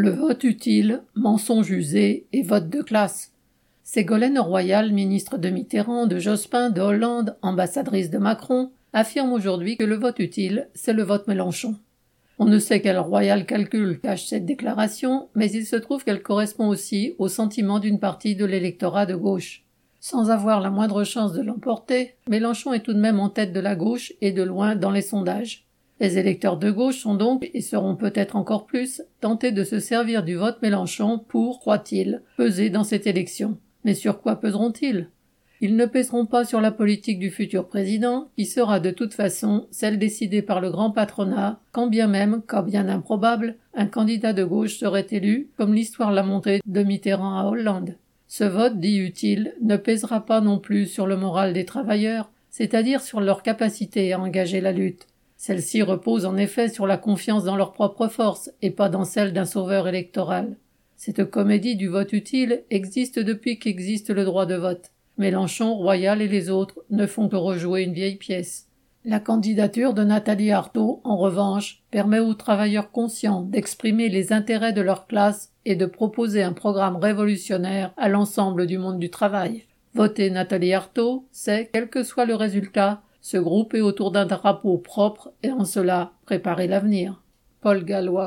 Le vote utile, mensonge usé et vote de classe. Ségolène Royal, ministre de Mitterrand, de Jospin, de Hollande, ambassadrice de Macron, affirme aujourd'hui que le vote utile, c'est le vote Mélenchon. On ne sait quel royal calcul cache cette déclaration, mais il se trouve qu'elle correspond aussi au sentiment d'une partie de l'électorat de gauche. Sans avoir la moindre chance de l'emporter, Mélenchon est tout de même en tête de la gauche et de loin dans les sondages. Les électeurs de gauche sont donc, et seront peut-être encore plus, tentés de se servir du vote Mélenchon pour, croit-il, peser dans cette élection. Mais sur quoi peseront-ils? Ils ne pèseront pas sur la politique du futur président, qui sera de toute façon celle décidée par le grand patronat, quand bien même, quand bien improbable, un candidat de gauche serait élu, comme l'histoire l'a montré de Mitterrand à Hollande. Ce vote dit utile ne pèsera pas non plus sur le moral des travailleurs, c'est-à-dire sur leur capacité à engager la lutte. Celle-ci repose en effet sur la confiance dans leur propre force et pas dans celle d'un sauveur électoral. Cette comédie du vote utile existe depuis qu'existe le droit de vote. Mélenchon, Royal et les autres ne font que rejouer une vieille pièce. La candidature de Nathalie Arthaud, en revanche, permet aux travailleurs conscients d'exprimer les intérêts de leur classe et de proposer un programme révolutionnaire à l'ensemble du monde du travail. Voter Nathalie Arthaud, c'est, quel que soit le résultat, se grouper autour d'un drapeau propre et en cela préparer l'avenir. Paul Gallois